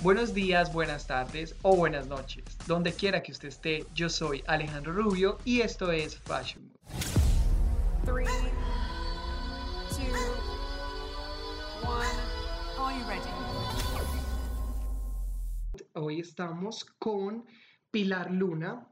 Buenos días, buenas tardes o buenas noches. Donde quiera que usted esté, yo soy Alejandro Rubio y esto es Fashion Mood. Three, two, one. Are you ready? Hoy estamos con Pilar Luna,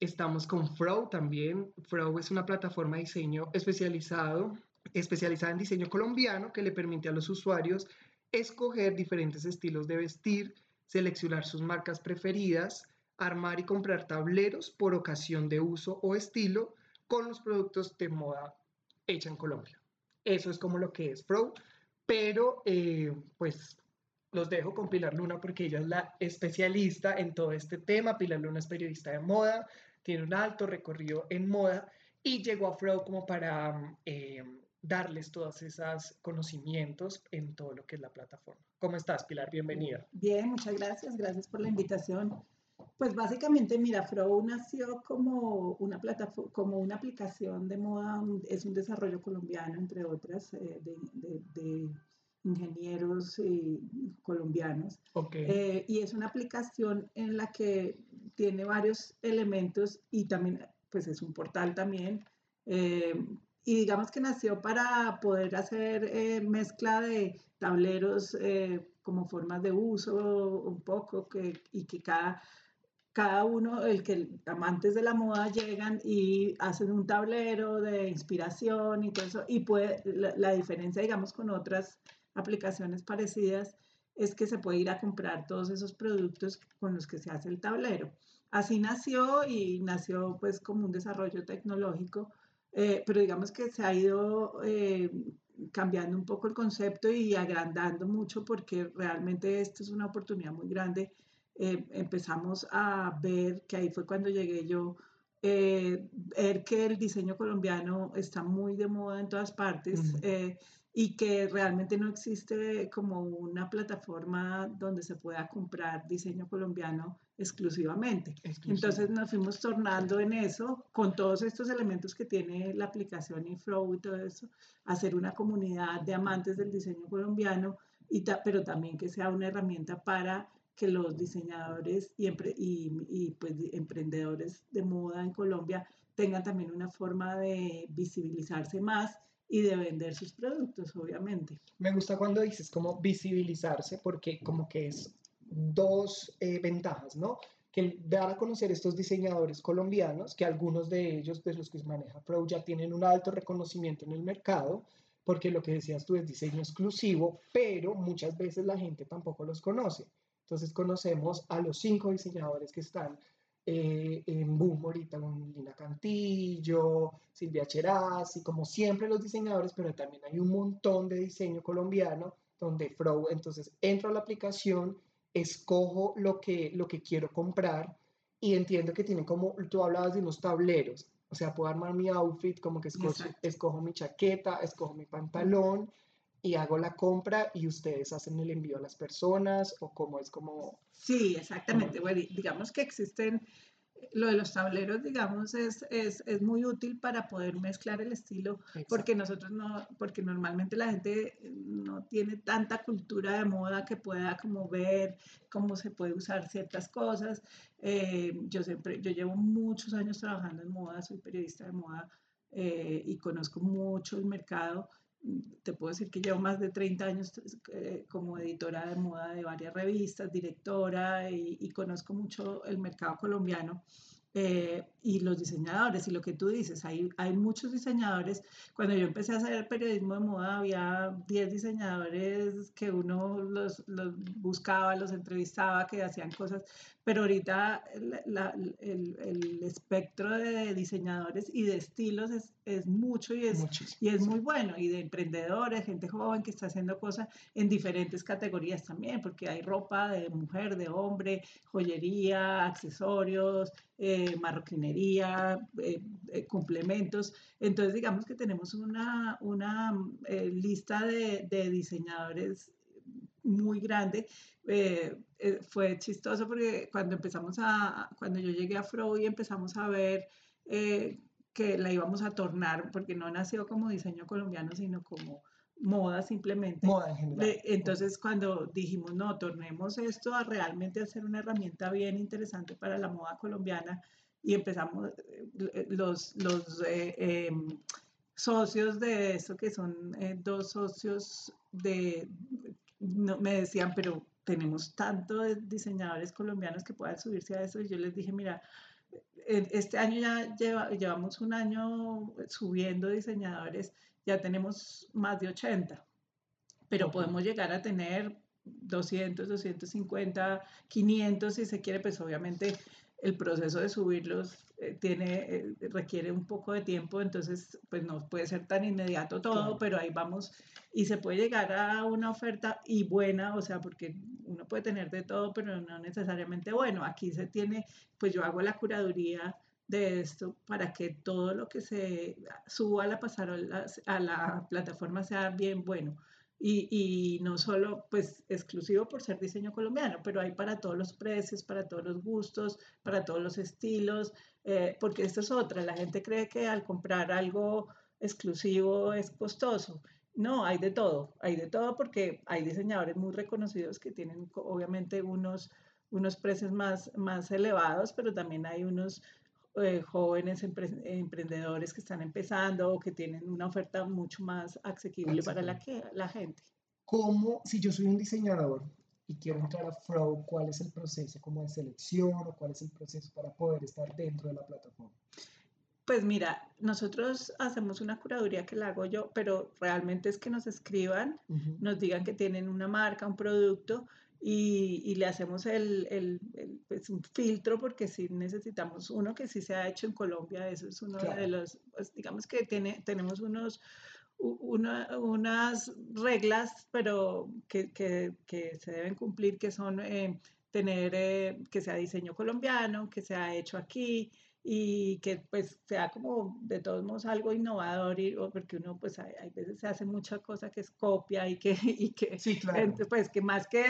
estamos con Frow también. Frow es una plataforma de diseño especializado, especializada en diseño colombiano que le permite a los usuarios escoger diferentes estilos de vestir, seleccionar sus marcas preferidas, armar y comprar tableros por ocasión de uso o estilo con los productos de moda hecha en Colombia. Eso es como lo que es Pro, pero eh, pues los dejo con Pilar Luna porque ella es la especialista en todo este tema. Pilar Luna es periodista de moda, tiene un alto recorrido en moda y llegó a Fro como para eh, darles todos esos conocimientos en todo lo que es la plataforma. ¿Cómo estás, Pilar? Bienvenida. Bien, muchas gracias. Gracias por la invitación. Pues básicamente, mira, Frow nació como una plataforma, como una aplicación de moda, es un desarrollo colombiano, entre otras, eh, de, ingenieros colombianos. Okay. Eh, y es una aplicación en la que tiene varios elementos y también, pues es un portal también. Y digamos que nació para poder hacer eh, mezcla de tableros eh, como formas de uso un poco que, y que cada, cada uno, el que amantes de la moda llegan y hacen un tablero de inspiración y todo eso. Y puede, la, la diferencia, digamos, con otras aplicaciones parecidas es que se puede ir a comprar todos esos productos con los que se hace el tablero. Así nació y nació pues como un desarrollo tecnológico eh, pero digamos que se ha ido eh, cambiando un poco el concepto y agrandando mucho porque realmente esto es una oportunidad muy grande. Eh, empezamos a ver, que ahí fue cuando llegué yo, ver que el diseño colombiano está muy de moda en todas partes y que realmente no existe como una plataforma donde se pueda comprar diseño colombiano exclusivamente. Entonces nos fuimos tornando en eso, con todos estos elementos que tiene la aplicación y Flow y todo eso, hacer una comunidad de amantes del diseño colombiano, y pero también que sea una herramienta para que los diseñadores y, y, pues, emprendedores de moda en Colombia tengan también una forma de visibilizarse más y de vender sus productos, obviamente. Me gusta cuando dices como visibilizarse porque como que es dos eh, ventajas, ¿no? Que dar a conocer estos diseñadores colombianos, que algunos de ellos, de los que maneja Pro, ya tienen un alto reconocimiento en el mercado, porque lo que decías tú es diseño exclusivo, pero muchas veces la gente tampoco los conoce. Entonces conocemos a los cinco diseñadores que están eh, en boom ahorita con Lina Cantillo, Silvia Cheraz y como siempre los diseñadores, pero también hay un montón de diseño colombiano donde Frow, entonces entro a la aplicación, escojo lo que, lo que quiero comprar y entiendo que tiene como, tú hablabas de unos tableros, o sea, puedo armar mi outfit, como que escojo, escojo mi chaqueta, escojo mi pantalón y hago la compra y ustedes hacen el envío a las personas o cómo es como... Sí, exactamente. Bueno, digamos que existen, lo de los tableros, digamos, es, es, es muy útil para poder mezclar el estilo, porque nosotros no, porque normalmente la gente no tiene tanta cultura de moda que pueda como ver cómo se puede usar ciertas cosas. Eh, yo siempre, yo llevo muchos años trabajando en moda, soy periodista de moda eh, y conozco mucho el mercado te puedo decir que llevo más de 30 años eh, como editora de moda de varias revistas, directora y, conozco mucho el mercado colombiano. Eh, y los diseñadores, y lo que tú dices, hay, hay muchos diseñadores. Cuando yo empecé a hacer periodismo de moda, había 10 diseñadores que uno los, los, buscaba, los entrevistaba, que hacían cosas, pero ahorita la, el, el, espectro de diseñadores y de estilos es, es mucho y es, y es muy bueno, y de emprendedores, gente joven que está haciendo cosas en diferentes categorías también, porque hay ropa de mujer, de hombre, joyería, accesorios, eh, marroquinería, eh, eh, complementos. Entonces, digamos que tenemos una, una lista de, diseñadores muy grande. fue chistoso porque cuando empezamos a, cuando yo llegué a y empezamos a ver que la íbamos a tornar, porque no nació como diseño colombiano, sino como moda simplemente. Moda en general. De- entonces, cuando dijimos, no, tornemos esto a realmente hacer una herramienta bien interesante para la moda colombiana y empezamos eh, los, los eh, em, socios de esto, que son eh, dos socios de, no, me decían, pero tenemos tanto de diseñadores colombianos que puedan subirse a eso y yo les dije, mira, este año ya lleva- llevamos un año subiendo diseñadores, ya tenemos más de 80 pero podemos llegar a tener 200, 250, 500 si se quiere, pues obviamente el proceso de subirlos eh, tiene, eh, requiere un poco de tiempo, entonces pues no puede ser tan inmediato todo, Claro. pero ahí vamos y se puede llegar a una oferta y buena, o sea, porque uno puede tener de todo, pero no necesariamente bueno. Aquí se tiene, pues yo hago la curaduría de esto para que todo lo que se suba a la pasarela, a la plataforma sea bien bueno. Y, y no solo pues exclusivo por ser diseño colombiano, pero hay para todos los precios, para todos los gustos, para todos los estilos, eh, porque esto es otra, la gente cree que al comprar algo exclusivo es costoso. No, hay de todo, hay de todo porque hay diseñadores muy reconocidos que tienen obviamente unos, unos precios más, más elevados, pero también hay unos eh, jóvenes empre- emprendedores que están empezando o que tienen una oferta mucho más asequible para la, que, la gente. ¿Cómo, si yo soy un diseñador y quiero entrar a Flow, cuál es el proceso como de selección o cuál es el proceso para poder estar dentro de la plataforma? Pues mira, nosotros hacemos una curaduría que la hago yo, pero realmente es que nos escriban, Ujú. nos digan que tienen una marca, un producto y, y le hacemos el, el- el, pues, un filtro porque sí necesitamos uno que sí se ha hecho en Colombia, eso es uno de Claro. los, pues, digamos que tiene, tenemos unos, una- unas reglas, pero que, que- que se deben cumplir, que son eh, tener eh, que sea diseño colombiano, que sea hecho aquí y que pues sea como de todos modos algo innovador y, o porque uno pues hay, hay veces se hace mucha cosa que es copia y que, y que Sí, claro. Pues que más que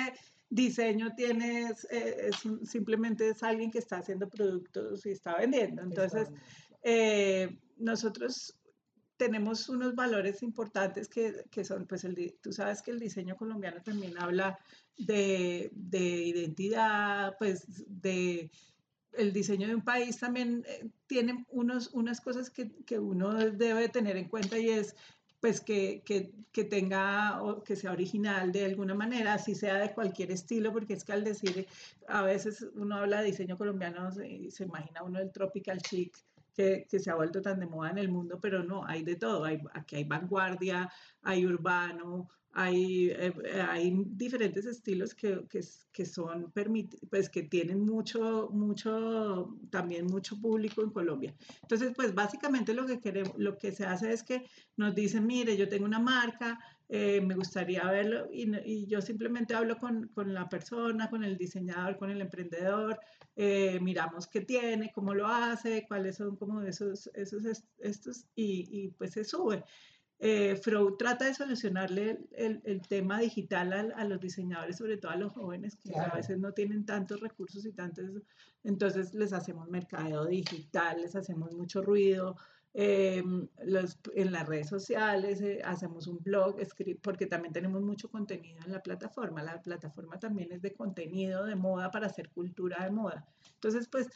diseño tienes, eh, es un- simplemente es alguien que está haciendo productos y está vendiendo. Entonces, eh, nosotros tenemos unos valores importantes que, que son, pues el, tú sabes que el diseño colombiano también habla de, de identidad, pues de el diseño de un país también eh, tiene unos, unas cosas que, que uno debe tener en cuenta y es pues que, que, que tenga o que sea original de alguna manera, así sea de cualquier estilo, porque es que al decir, a veces uno habla de diseño colombiano y se imagina uno el tropical chic, que, que, se ha vuelto tan de moda en el mundo, pero no, hay de todo. Aquí hay vanguardia, hay urbano, hay, eh, hay diferentes estilos que, que, que son, pues que tienen mucho, mucho, también mucho público en Colombia. Entonces, pues básicamente lo que queremos, lo que se hace es que nos dicen, mire, yo tengo una marca, eh, me gustaría verlo y, y, yo simplemente hablo con, con, la persona, con el diseñador, con el emprendedor, eh, miramos qué tiene, cómo lo hace, cuáles son como esos, esos estos y, y pues se sube. Eh, Freud trata de solucionarle el, el, tema digital a, a, los diseñadores, sobre todo a los jóvenes que claro. a veces no tienen tantos recursos y tantos, entonces les hacemos mercadeo digital, les hacemos mucho ruido, eh, los, en las redes sociales, eh, hacemos un blog, porque también tenemos mucho contenido en la plataforma. La plataforma también es de contenido de moda para hacer cultura de moda. Entonces, pues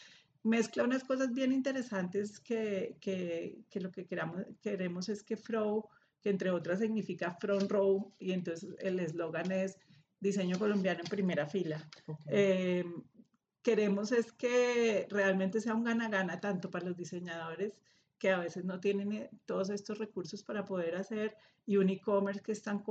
mezcla unas cosas bien interesantes que, que, que lo que queramos, queremos es que Frow, que entre otras significa front row, y entonces el eslogan es diseño colombiano en primera fila. Okay. Eh, queremos es que realmente sea un gana-gana tanto para los diseñadores que a veces no tienen todos estos recursos para poder hacer y un e-commerce que es tan,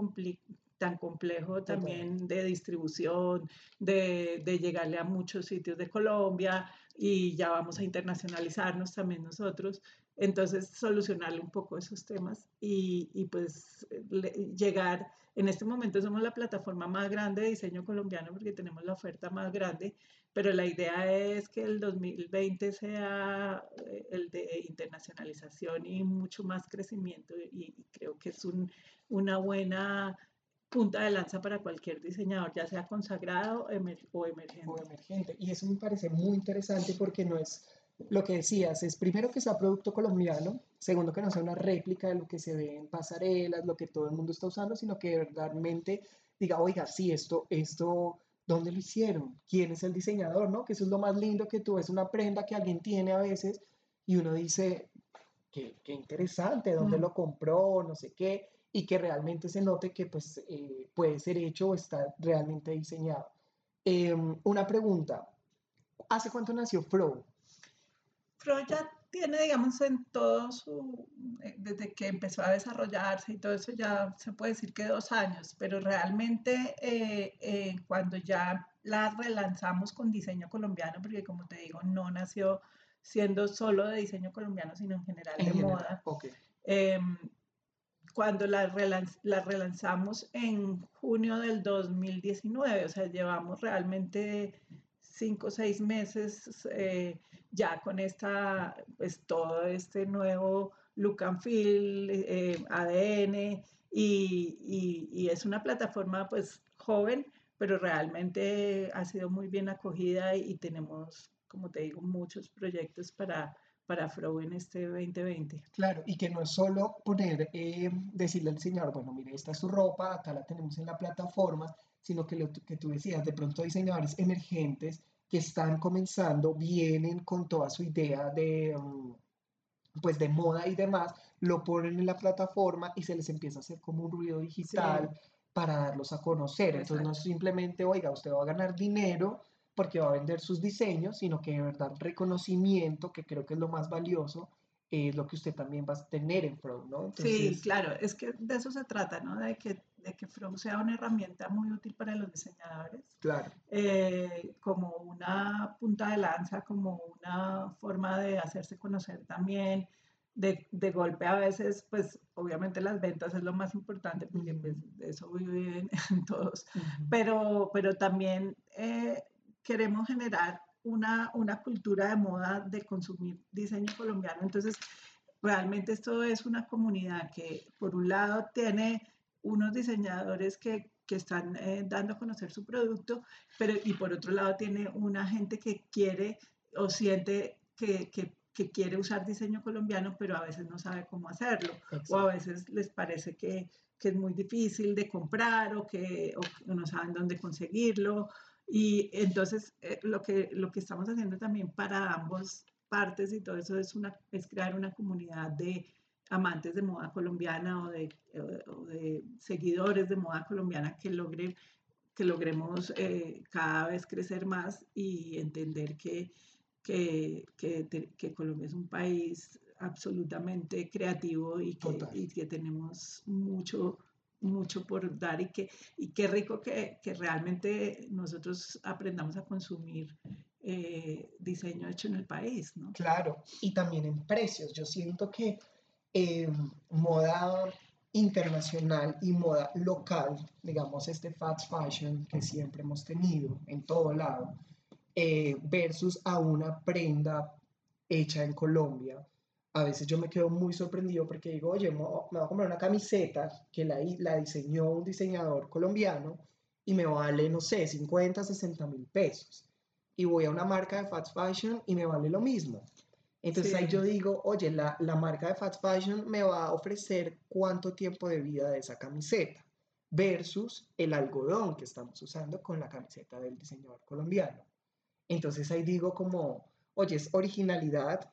tan complejo también de distribución, de, de, llegarle a muchos sitios de Colombia y ya vamos a internacionalizarnos también nosotros. Entonces, solucionarle un poco esos temas y, y pues le, llegar, en este momento somos la plataforma más grande de diseño colombiano porque tenemos la oferta más grande, pero la idea es que el 2020 sea eh, el de internacionalización y mucho más crecimiento y, y creo que es un, una buena punta de lanza para cualquier diseñador, ya sea consagrado emer o emergente. O emergente. Y eso me parece muy interesante porque no es lo que decías es primero que sea producto colombiano, segundo que no sea una réplica de lo que se ve en pasarelas, lo que todo el mundo está usando, sino que verdaderamente diga, oiga, sí, esto, esto, ¿dónde lo hicieron? ¿Quién es el diseñador? ¿no? Que eso es lo más lindo que tú ves una prenda que alguien tiene a veces y uno dice, qué, qué interesante, ¿dónde Mm. lo compró? No sé qué, y que realmente se note que pues eh, puede ser hecho o está realmente diseñado. Em, una pregunta, ¿hace cuánto nació Fro? Freud ya tiene, digamos, en todo su, eh, desde que empezó a desarrollarse y todo eso, ya se puede decir que dos años, pero realmente eh, eh, cuando ya la relanzamos con diseño colombiano, porque como te digo, no nació siendo solo de diseño colombiano, sino en general En de general, moda. ok. Em, cuando la, relanz- la relanzamos en junio del 2019, o sea, llevamos realmente cinco o seis meses eh, ya con esta, pues todo este nuevo look and feel, eh, ADN, y, y- y es una plataforma pues joven, pero realmente ha sido muy bien acogida y, tenemos, como te digo, muchos proyectos para, para Frow en este 2020. Claro, y que no es solo poner, eh, decirle al diseñador, bueno, mire, esta es su ropa, acá la tenemos en la plataforma, sino que lo que tú decías, de pronto diseñadores emergentes que están comenzando, vienen con toda su idea de, mm, pues de moda y demás, lo ponen en la plataforma y se les empieza a hacer como un ruido digital para darlos a conocer. Entonces no es Exacto. simplemente, oiga, usted va a ganar dinero porque va a vender sus diseños, sino que de verdad reconocimiento, que creo que es lo más valioso, es lo que usted también va a tener en Pro, ¿no? Sí, Entonces, claro, es que de eso se trata, ¿no? De que, de que From sea una herramienta muy útil para los diseñadores, claro, eh, como una punta de lanza, como una forma de hacerse conocer también. De, de golpe a veces, pues obviamente las ventas es lo más importante porque pues, de eso viven todos, ujú, pero, pero también eh, queremos generar una, una cultura de moda de consumir diseño colombiano. Entonces, realmente esto es una comunidad que por un lado tiene unos diseñadores que, que están eh, dando a conocer su producto, pero y por otro lado tiene una gente que quiere o siente que, que, que quiere usar diseño colombiano, pero a veces no sabe cómo hacerlo, o a exacto. veces les parece que, que es muy difícil de comprar o que, o que no saben dónde conseguirlo. Y entonces eh, lo, que, lo que estamos haciendo también para ambos partes y todo eso es, una, es crear una comunidad de amantes de moda colombiana o de, o de seguidores de moda colombiana que, logre, que logremos eh, cada vez crecer más y entender que, que, que, que, Colombia es un país absolutamente creativo y que, y que tenemos mucho, mucho por dar y que y qué rico que, que realmente nosotros aprendamos a consumir eh, diseño hecho en el país, ¿no? Claro, y también en precios. Yo siento que eh, moda internacional y moda local, digamos este fast fashion que siempre hemos tenido en todo lado, eh, versus a una prenda hecha en Colombia. A veces yo me quedo muy sorprendido porque digo, oye, me voy a comprar una camiseta que la, la diseñó un diseñador colombiano y me vale, no sé, 50, 60 mil pesos. Y voy a una marca de fast fashion y me vale lo mismo. Entonces sí. ahí yo digo, oye, la, la, marca de fast fashion me va a ofrecer cuánto tiempo de vida de esa camiseta versus el algodón que estamos usando con la camiseta del diseñador colombiano. Entonces ahí digo como, oye, es originalidad,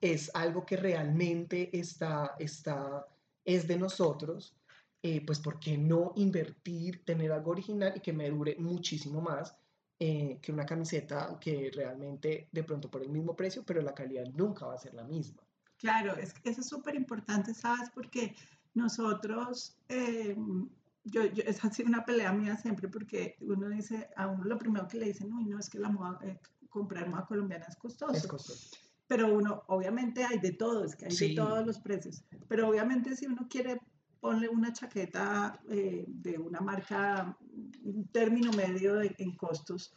es algo que realmente está, está, es de nosotros, eh, pues ¿por qué no invertir, tener algo original y que me dure muchísimo más eh, que una camiseta que realmente de pronto por el mismo precio, pero la calidad nunca va a ser la misma? Claro, es, eso es súper importante, ¿sabes? Porque nosotros, eh, yo, yo, ha sido una pelea mía siempre, porque uno dice, a uno lo primero que le dicen, uy, no, es que la moda, eh, comprar moda colombiana es costoso. Es costoso. Pero uno, obviamente hay de todo, es que hay sí. de todos los precios. Pero obviamente si uno quiere ponle una chaqueta eh, de una marca, un término medio de, en costos,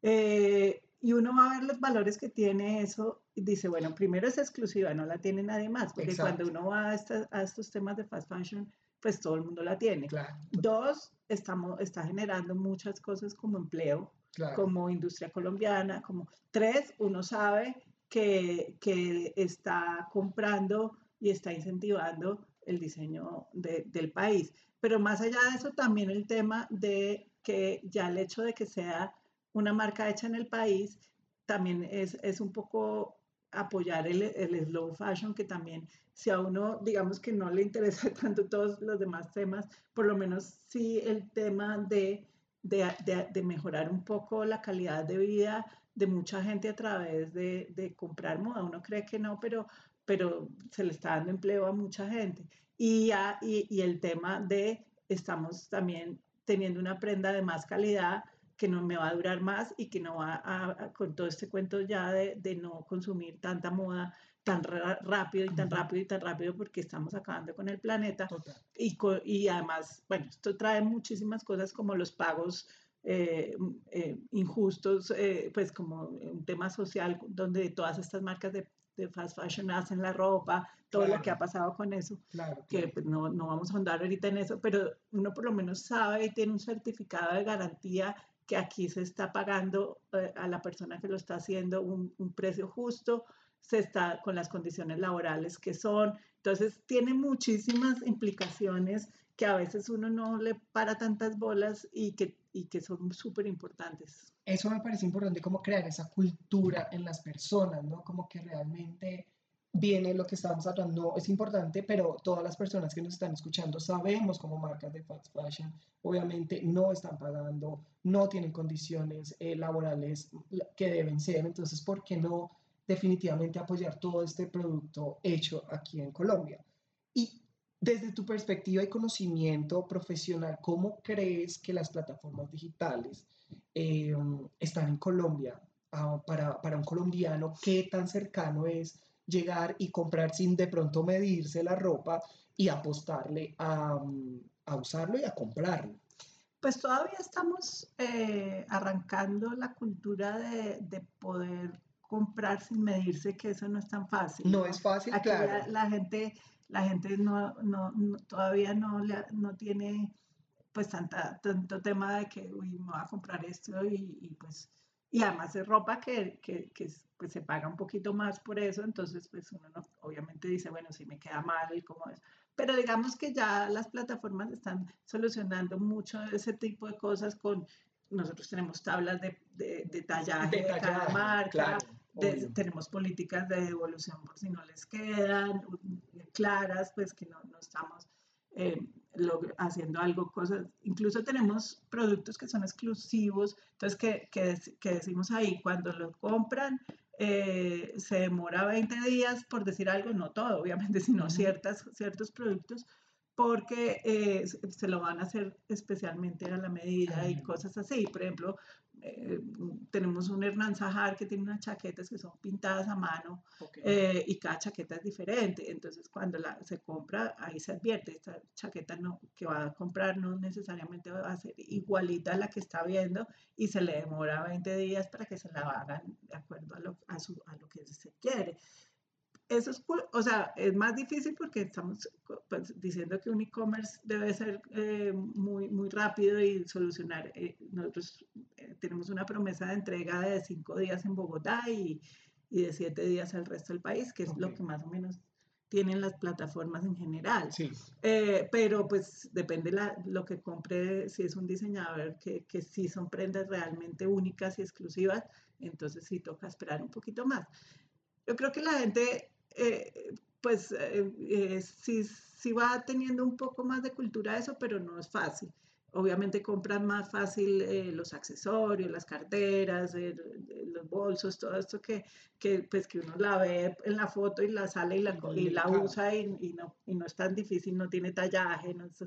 eh, y uno va a ver los valores que tiene eso y dice, bueno, primero es exclusiva, no la tiene nadie más, porque Exacto. cuando uno va a, esta, a, estos temas de fast fashion, pues todo el mundo la tiene. Claro. Dos, estamos, está generando muchas cosas como empleo, claro. como industria colombiana, como tres, uno sabe que, que está comprando y está incentivando el diseño del país. Pero más allá de eso, también el tema de que ya el hecho de que sea una marca hecha en el país, también es, es un poco apoyar el, el, slow fashion, que también si a uno, digamos que no le interesa tanto todos los demás temas, por lo menos sí el tema de, de, de, de mejorar un poco la calidad de vida de mucha gente a través de, de comprar moda. Uno cree que no, pero, pero se le está dando empleo a mucha gente. Y, y, y el tema de estamos también teniendo una prenda de más calidad que no me va a durar más y que no va a, con todo este cuento ya de, de no consumir tanta moda tan rápido y tan rápido y tan rápido porque estamos acabando con el planeta. Y, y además, bueno, esto trae muchísimas cosas como los pagos eh, eh, injustos, eh, pues como un tema social donde todas estas marcas de, de fast fashion hacen la ropa, todo lo que ha pasado con eso, claro, que pues, no, no vamos a ahondar ahorita en eso, pero uno por lo menos sabe y tiene un certificado de garantía que aquí se está pagando a la persona que lo está haciendo un, un precio justo, se está con las condiciones laborales que son. Entonces, tiene muchísimas implicaciones que a veces uno no le para tantas bolas y que, y que son súper importantes. Eso me parece importante, como crear esa cultura en las personas, ¿no? Como que realmente viene lo que estamos hablando, es importante, pero todas las personas que nos están escuchando sabemos como marcas de fast fashion, obviamente no están pagando, no tienen condiciones eh, laborales que deben ser, entonces, ¿por qué no definitivamente apoyar todo este producto hecho aquí en Colombia? Y desde tu perspectiva y conocimiento profesional, ¿cómo crees que las plataformas digitales eh, están en Colombia? Uh, para, para un colombiano, ¿qué tan cercano es llegar y comprar sin de pronto medirse la ropa y apostarle a, a usarlo y a comprarlo? Pues todavía estamos eh, arrancando la cultura de, de, poder comprar sin medirse, que eso no es tan fácil. No, ¿no? es fácil, Aquí claro. La, la, gente, la gente no, no, no todavía no, no tiene pues tanta, tanto tema de que, uy, me voy a comprar esto y, y pues y además es ropa que, que, que pues, se paga un poquito más por eso, entonces pues uno no, obviamente dice, bueno, si me queda mal y cómo es. Pero digamos que ya las plataformas están solucionando mucho ese tipo de cosas con, nosotros tenemos tablas de, de, de tallaje de, de cada marca, claro, de, tenemos políticas de devolución por si no les quedan, claras, pues que no, no estamos... Eh, lo, haciendo algo, cosas, incluso tenemos productos que son exclusivos, entonces que, que, que decimos ahí, cuando lo compran, eh, se demora 20 días, por decir algo, no todo, obviamente, sino ciertas, ciertos productos, porque eh, se lo van a hacer especialmente a la medida y cosas así. Por ejemplo, eh, tenemos un Hernán Sajar que tiene unas chaquetas que son pintadas a mano okay. eh, y cada chaqueta es diferente. Entonces, cuando la, se compra, ahí se advierte, esta chaqueta no, que va a comprar no necesariamente va a ser igualita a la que está viendo y se le demora 20 días para que se la hagan de acuerdo a lo, a su, a lo que se quiere eso es, o sea, es más difícil porque estamos pues, diciendo que un e-commerce debe ser eh, muy, muy rápido y solucionar. Eh, nosotros eh, tenemos una promesa de entrega de cinco días en Bogotá y, y de siete días al resto del país, que es okay. lo que más o menos tienen las plataformas en general. Sí. Eh, pero pues depende la, lo que compre, si es un diseñador que, que sí son prendas realmente únicas y exclusivas, entonces sí toca esperar un poquito más. Yo creo que la gente eh, pues eh, eh, sí, sí, va teniendo un poco más de cultura eso, pero no es fácil. Obviamente compran más fácil eh, los accesorios, las carteras, los bolsos, todo esto que, que, pues, que uno la ve en la foto y la sale y la, y la usa y, y, no, y no es tan difícil, no tiene tallaje. No es,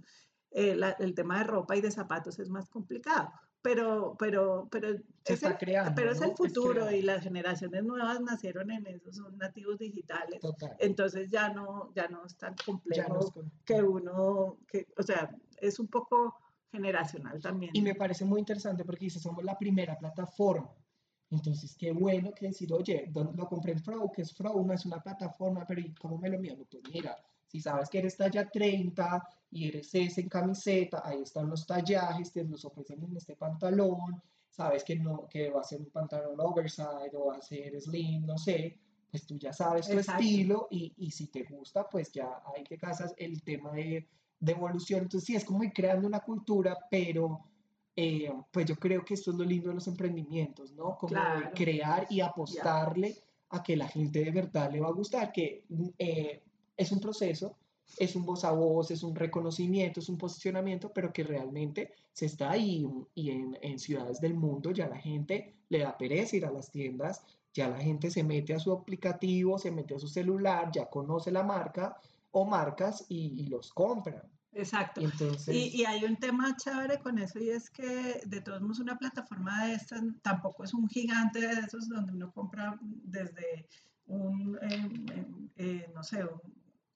la, el tema de ropa y de zapatos es más complicado pero, pero, pero, Se es, el, creando, pero ¿no? es el futuro es y las generaciones nuevas nacieron en eso, son nativos digitales. Total. Entonces ya no, ya no es tan complejo no es con... que uno, que, o sea, es un poco generacional también. Y me parece muy interesante porque dice, somos la primera plataforma. Entonces, qué bueno que decir, oye, lo compré en Frow, que es Frow, no es una plataforma, pero ¿y cómo me lo miro? Pues mira, si sabes que eres talla 30 y eres S en camiseta, ahí están los tallajes, te los ofrecen en este pantalón, sabes que, no, que va a ser un pantalón oversize o va a ser slim, no sé, pues tú ya sabes tu Exacto. estilo y, y si te gusta, pues ya ahí te casas el tema de, de evolución. Entonces sí, es como ir creando una cultura, pero eh, pues yo creo que esto es lo lindo de los emprendimientos, ¿no? Como de crear y apostarle a que la gente de verdad le va a gustar, que eh, es un proceso, es un voz a voz, es un reconocimiento, es un posicionamiento, pero que realmente se está ahí y en, en ciudades del mundo ya la gente le da pereza ir a las tiendas, ya la gente se mete a su aplicativo, se mete a su celular, ya conoce la marca o marcas y, y los compran. Exacto. Y entonces, Y, y hay un tema chévere con eso y es que de todos modos una plataforma de estas tampoco es un gigante de esos donde uno compra desde un, em, em, eh, no sé, un,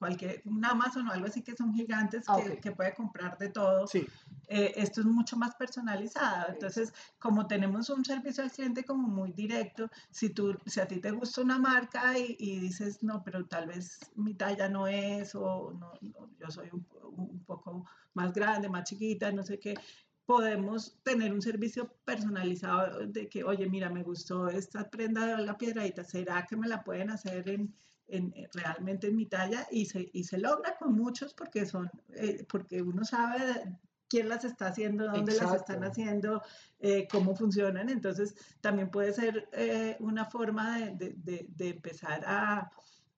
cualquier, un Amazon o algo así que son gigantes Ah, que, que puede comprar de todo. sí, Eh, esto es mucho más personalizado. Entonces, como tenemos un servicio al cliente como muy directo, si, tú, si a ti te gusta una marca y, y dices, no, pero tal vez mi talla no es, o no, no, yo soy un, un poco más grande, más chiquita, no sé qué, podemos tener un servicio personalizado de que, oye, mira, me gustó esta prenda de la piedradita, ¿será que me la pueden hacer en, en, en- realmente en mi talla? Y se, y se logra con muchos porque son, eh, porque uno sabe quién las está haciendo, dónde las están Exacto. haciendo, eh, cómo funcionan. Entonces, también puede ser eh, una forma de, de- de- de empezar a,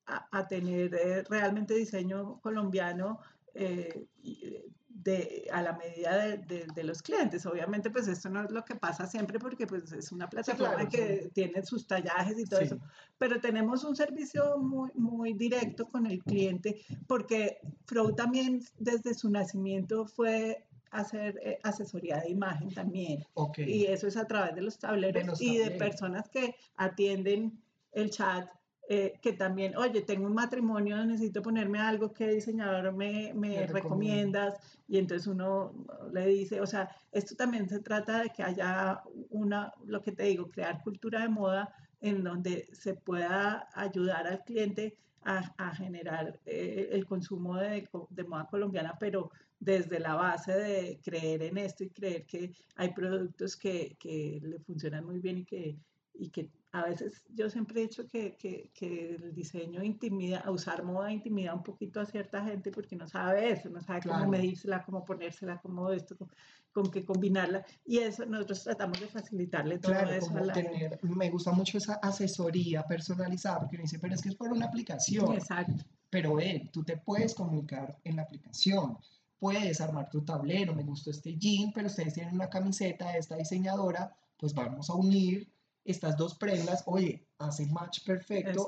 a- a tener eh, realmente diseño colombiano eh, y, eh, de, a la medida de, de- de los clientes. Obviamente, pues esto no es lo que pasa siempre porque pues, es una plataforma claro, que tiene sus tallajes y todo sí. eso, pero tenemos un servicio muy, muy directo con el cliente porque Flow también desde su nacimiento fue hacer eh, asesoría de imagen también. Ok. Y eso es a través de los tableros los y de tableros. personas que atienden el chat, eh, que también, oye, tengo un matrimonio, necesito ponerme algo, ¿qué diseñador me, me Me recomienda. recomiendas? Y entonces uno le dice, o sea, esto también se trata de que haya una, lo que te digo, crear cultura de moda en donde se pueda ayudar al cliente a, a generar eh, el consumo de, de moda colombiana, pero desde la base de creer en esto y creer que hay productos que, que le funcionan muy bien y que, y que a veces yo siempre he dicho que, que, que el diseño intimida, usar moda intimida un poquito a cierta gente porque no sabe eso, no sabe Claro. cómo medírsela, cómo ponérsela, cómo esto, con, con qué combinarla. Y eso nosotros tratamos de facilitarle todo Claro, eso a como la gente. tener, me gusta mucho esa asesoría personalizada, porque uno dice, pero es que es por una aplicación. Exacto. Pero ven, tú te puedes comunicar en la aplicación, puedes armar tu tablero, me gustó este jean, pero ustedes tienen una camiseta de esta diseñadora, pues vamos a unir estas dos prendas, oye, hace match perfecto,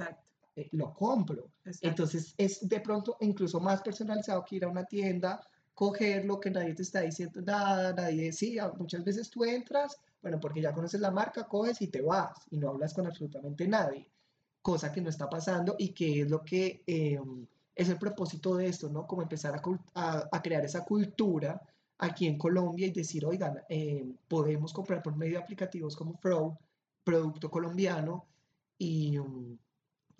eh, lo compro. exacto. Entonces es de pronto incluso más personalizado que ir a una tienda, cogerlo, que nadie te está diciendo nada, nadie, sí, a- muchas veces tú entras, bueno, porque ya conoces la marca, coges y te vas y no hablas con absolutamente nadie, cosa que no está pasando y que es lo que eh, es el propósito de esto, ¿no? Como empezar a, cul- a- a crear esa cultura aquí en Colombia y decir, oigan, eh, podemos comprar por medio de aplicativos como Frow, producto colombiano y... um,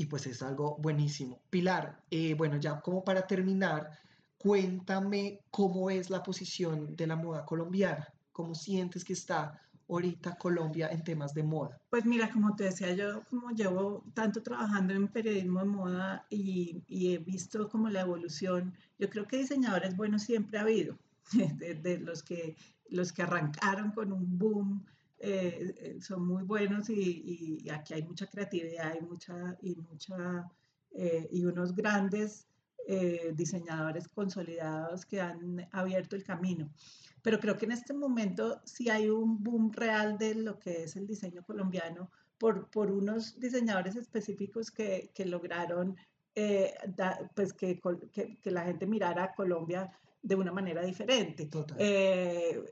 y pues es algo buenísimo. Pilar, eh, bueno, ya como para terminar, cuéntame cómo es la posición de la moda colombiana, cómo sientes que está ahorita Colombia en temas de moda. Pues mira, como te decía, yo como llevo tanto trabajando en periodismo de moda y, he visto como la evolución, yo creo que diseñadores buenos siempre ha habido, de, de los, que, los que arrancaron con un boom, eh, eh, son muy buenos y, y aquí hay mucha creatividad y, mucha, y, mucha, eh, y unos grandes eh, diseñadores consolidados que han abierto el camino. Pero creo que en este momento sí hay un boom real de lo que es el diseño colombiano por, por unos diseñadores específicos que, que lograron eh, da, pues que, que, que, la gente mirara a Colombia de una manera diferente. Total. Eh,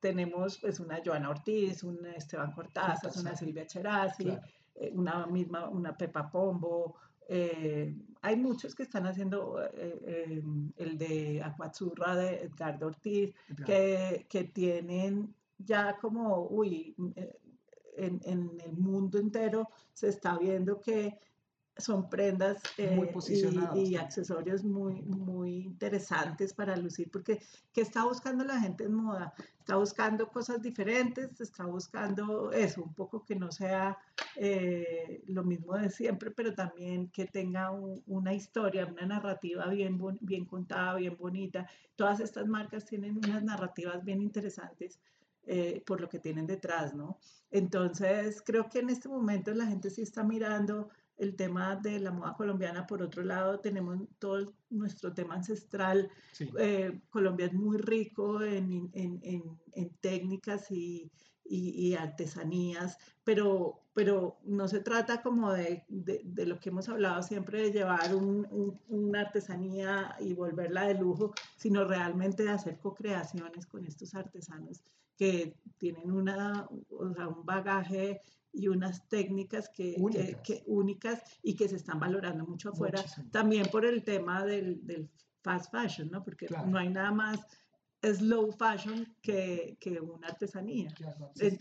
tenemos pues una Joana Ortiz, un Esteban Cortázar, una Silvia Cherasi, claro. eh, una misma, una Pepa Pombo, eh, hay muchos que están haciendo eh, eh, el de Acuazurra de Edgardo Ortiz, claro. que, que, tienen ya como, uy, en, en, el mundo entero se está viendo que son prendas Muy eh, posicionadas y, accesorios muy, muy interesantes para lucir, porque ¿qué está buscando la gente en moda? Está buscando cosas diferentes, está buscando eso, un poco que no sea eh, lo mismo de siempre, pero también que tenga un- una historia, una narrativa bien, bien contada, bien bonita. Todas estas marcas tienen unas narrativas bien interesantes eh, por lo que tienen detrás, ¿no? Entonces, creo que en este momento la gente sí está mirando el tema de la moda colombiana. Por otro lado, tenemos todo nuestro tema ancestral. Sí. Eh, Colombia es muy rico en, en- en- en- en técnicas y, y- y artesanías, pero, pero no se trata como de, de- de lo que hemos hablado siempre, de llevar un- un- una artesanía y volverla de lujo, sino realmente de hacer co-creaciones con estos artesanos que tienen una, o sea, un bagaje y unas técnicas que, Únicas. que- únicas y que se están valorando mucho afuera, Muchísimo. también por el tema del, del fast fashion, ¿no? Porque Claro. no hay nada más slow fashion que, que una artesanía.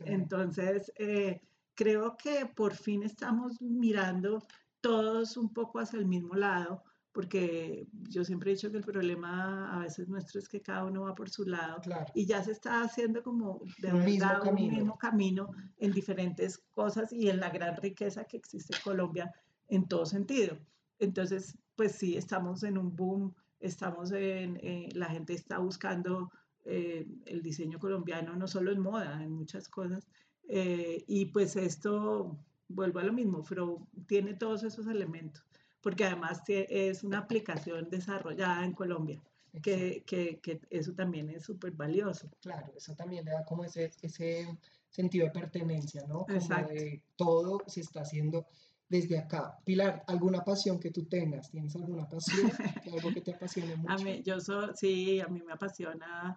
Entonces, eh, creo que por fin estamos mirando todos un poco hacia el mismo lado, porque yo siempre he dicho que el problema a veces nuestro es que cada uno va por su lado Claro. y ya se está haciendo como de Un mismo un mismo camino en diferentes cosas y en la gran riqueza que existe en Colombia en todo sentido. Entonces, pues sí, estamos en un boom, estamos en, eh, la gente está buscando eh, el diseño colombiano, no solo en moda, en muchas cosas. eh, y pues esto, vuelvo a lo mismo, pero tiene todos esos elementos, porque además es una aplicación desarrollada en Colombia, que, que, que eso también es súper valioso. Claro, eso también le da como ese, ese sentido de pertenencia, ¿no? Como Exacto. de todo se está haciendo desde acá. Pilar, ¿alguna pasión que tú tengas? ¿Tienes alguna pasión? ¿Algo que te apasione mucho? A mí, yo soy, sí, a mí me apasiona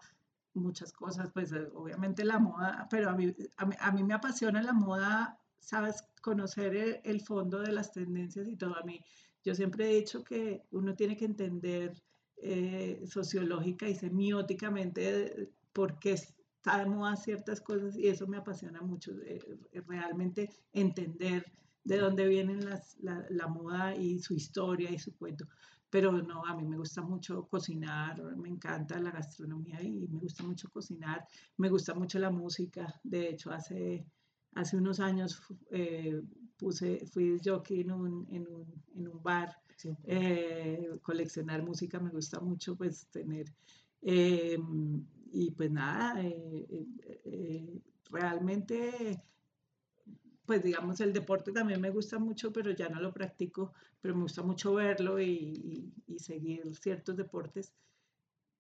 muchas cosas, pues eh, obviamente la moda, pero a mí, a mí, a mí me apasiona la moda, sabes, conocer el, el fondo de las tendencias y todo. A mí, yo siempre he dicho que uno tiene que entender eh, sociológica y semióticamente eh, por qué está de moda ciertas cosas y eso me apasiona mucho, eh, realmente entender de dónde vienen las, la, la moda y su historia y su cuento. Pero no, a mí me gusta mucho cocinar, me encanta la gastronomía y me gusta mucho cocinar, me gusta mucho la música, de hecho hace, hace unos años eh, puse, fui jockey en un, en un, en un bar, eh, coleccionar música me gusta mucho, pues tener, eh, y pues nada, eh, realmente pues digamos, el deporte también me gusta mucho, pero ya no lo practico, pero me gusta mucho verlo y, y- y seguir ciertos deportes.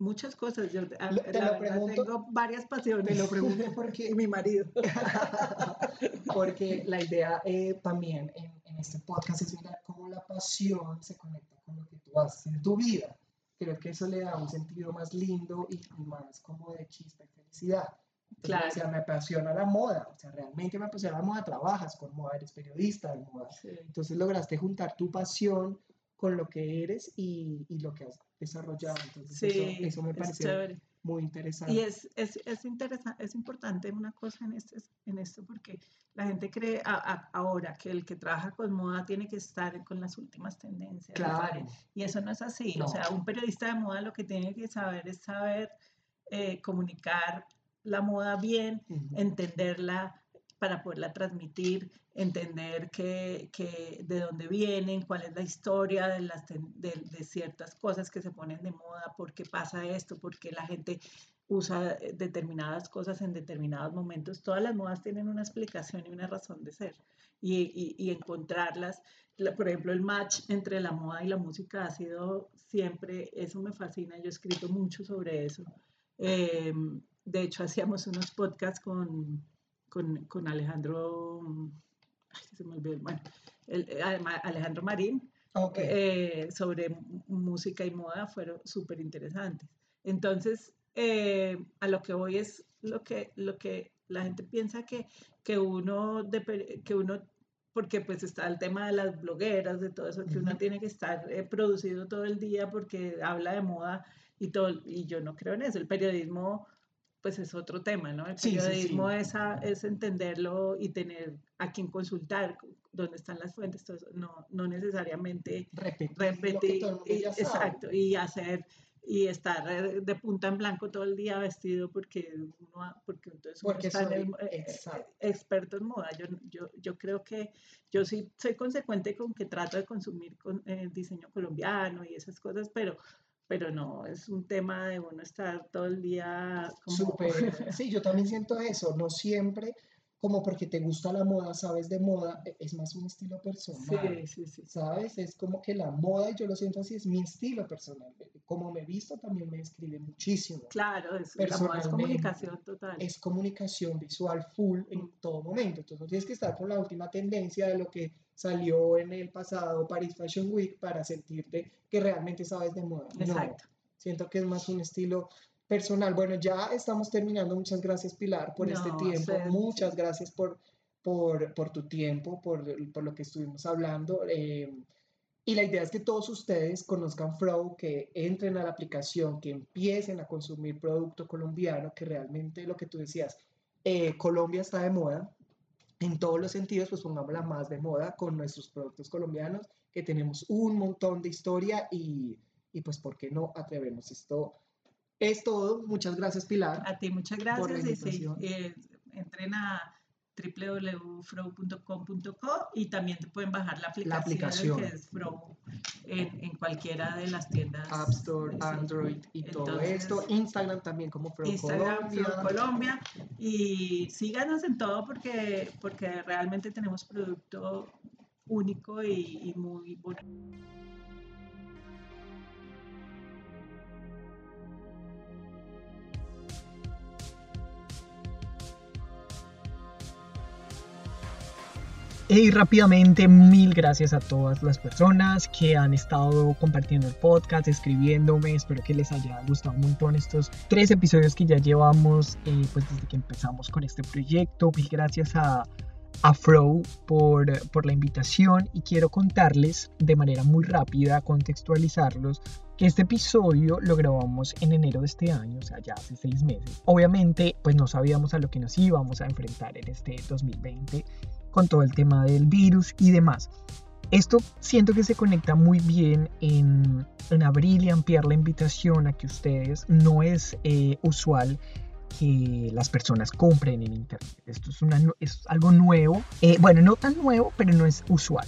Muchas cosas, yo a- te la lo verdad pregunto- tengo varias pasiones. Te lo pregunto porque mi marido. Porque la idea eh, también en, en este podcast es mirar cómo la pasión se conecta con lo que tú haces en tu vida. Creo que eso le da un sentido más lindo y, y más como de chispa y felicidad. Entonces, Claro. O sea, me apasiona la moda, o sea, realmente me apasiona la moda, trabajas con moda, eres periodista de moda. Sí. Entonces lograste juntar tu pasión con lo que eres y, y lo que has desarrollado. Entonces Sí, eso, eso me parece muy interesante. Y es, es, es, interesante, es importante una cosa en, este, en esto porque la gente cree a- a- ahora que el que trabaja con moda tiene que estar con las últimas tendencias. y Claro. Y eso no es así. No. O sea, un periodista de moda lo que tiene que saber es saber eh, comunicar la moda bien, entenderla para poderla transmitir, entender que, que de dónde vienen, cuál es la historia de, las, de, ciertas cosas que se ponen de moda, por qué pasa esto, por qué la gente usa determinadas cosas en determinados momentos. Todas las modas tienen una explicación y una razón de ser. Y, y- encontrarlas, la- por ejemplo, el match entre la moda y la música ha sido siempre, eso me fascina, yo he escrito mucho sobre eso. Eh, de hecho, hacíamos unos podcasts con, con, con Alejandro, ay, se me olvidó, bueno, el- eh, Alejandro Marín, eh, sobre música y moda fueron súper interesantes. Entonces, eh, a lo que voy es lo que, lo que la gente piensa que, que uno, de que uno, porque pues está el tema de las blogueras, de todo eso, que uno Ujú. tiene que estar eh, producido todo el día porque habla de moda y todo, y yo no creo en eso. El periodismo, pues es otro tema, ¿no? El Sí, sí, sí. periodismo Es, a- es entenderlo y tener a quien consultar. dónde están las fuentes, todo eso, no, no necesariamente Repetir, lo que y- exacto, y hacer y estar eh, de punta en blanco todo el día vestido porque uno, porque entonces uno Porque está en soy- el, eh, eh, experto en moda. Yo, yo, yo creo que yo sí soy consecuente con que trato de consumir con, eh, diseño colombiano y esas cosas, pero, pero no, es un tema de uno estar todo el día como... Súper. Sí, yo también siento eso. No siempre, como porque te gusta la moda, sabes de moda, e- es más un estilo personal. Sí, sí, sí. ¿Sabes? Es como que la moda, y yo lo siento así, es mi estilo personal. Como me he visto, también me describe muchísimo. Claro, es, la moda es comunicación total. Es comunicación visual full en Mm. todo momento. Entonces, no tienes que estar con la última tendencia de lo que salió en el pasado Paris Fashion Week para sentirte que realmente sabes de moda. No, Exacto. siento que es más un estilo personal. Bueno, ya estamos terminando. Muchas gracias, Pilar, por este No, tiempo. ustedes, Muchas gracias por, por, por tu tiempo, por, por lo que estuvimos hablando. eh, y la idea es que todos ustedes conozcan Frow, que entren a la aplicación, que empiecen a consumir producto colombiano, que realmente lo que tú decías, eh, Colombia está de moda. En todos los sentidos, pues pongámosla más de moda con nuestros productos colombianos, que tenemos un montón de historia y, y pues, ¿por qué no atrevemos? Esto es todo. Muchas gracias, Pilar. A ti muchas por la gracias sí, invitación. eh, entren a www.frow.com.co y también te pueden bajar la aplicación, aplicación. que es Frow en, en cualquiera de las tiendas. App Store, sí. Android y todo esto. Instagram también como Instagram, Frow Colombia. Colombia y síganos en todo porque, porque realmente tenemos producto único y, y muy bonito. Y rápidamente, mil gracias a todas las personas que han estado compartiendo el podcast, escribiéndome. Espero que les haya gustado un montón estos tres episodios que ya llevamos eh, pues desde que empezamos con este proyecto. Mil gracias a, a Fro por, por la invitación y quiero contarles de manera muy rápida, contextualizarlos, que este episodio lo grabamos en enero de este año, o sea, ya hace seis meses. Obviamente, pues no sabíamos a lo que nos íbamos a enfrentar en este 2020 con todo el tema del virus y demás. Esto siento que se conecta muy bien en, en abrir y ampliar la invitación a que ustedes no es eh, usual que las personas compren en internet. Esto es, algo nuevo, eh, bueno, no tan nuevo, pero no es usual.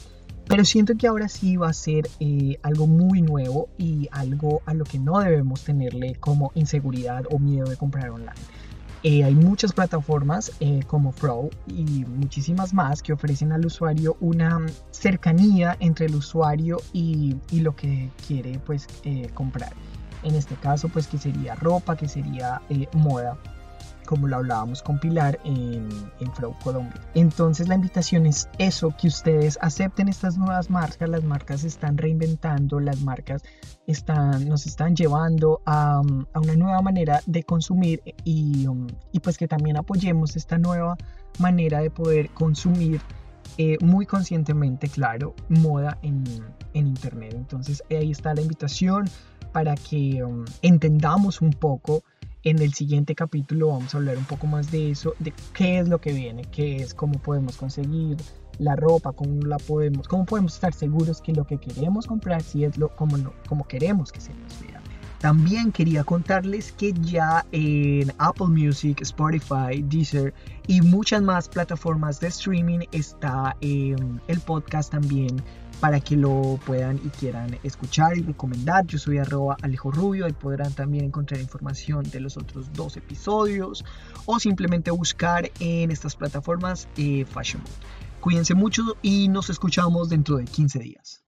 Pero siento que ahora sí va a ser eh, algo muy nuevo y algo a lo que no debemos tenerle como inseguridad o miedo de comprar online. Eh, hay muchas plataformas eh, como Pro y muchísimas más que ofrecen al usuario una cercanía entre el usuario y, lo que quiere pues eh, comprar. En este caso pues que sería ropa, que sería moda, como lo hablábamos con Pilar en, en Colombia. Entonces la invitación es eso, que ustedes acepten estas nuevas marcas, las marcas se están reinventando, las marcas están, nos están llevando a, a una nueva manera de consumir y, y pues que también apoyemos esta nueva manera de poder consumir eh, muy conscientemente, claro, moda en, en Internet. Entonces ahí está la invitación para que um, entendamos un poco. En el siguiente capítulo vamos a hablar un poco más de eso, de qué es lo que viene, qué es, cómo podemos conseguir la ropa, cómo la podemos, cómo podemos estar seguros que lo que queremos comprar si es lo como, lo, como queremos que se nos vea. También quería contarles que ya en Apple Music, Spotify, Deezer y muchas más plataformas de streaming está eh, el podcast también para que lo puedan y quieran escuchar y recomendar. Yo soy arroba Alejo Rubio y podrán también encontrar información de los otros dos episodios o simplemente buscar en estas plataformas eh, Fashion Mode. Cuídense mucho y nos escuchamos dentro de 15 días.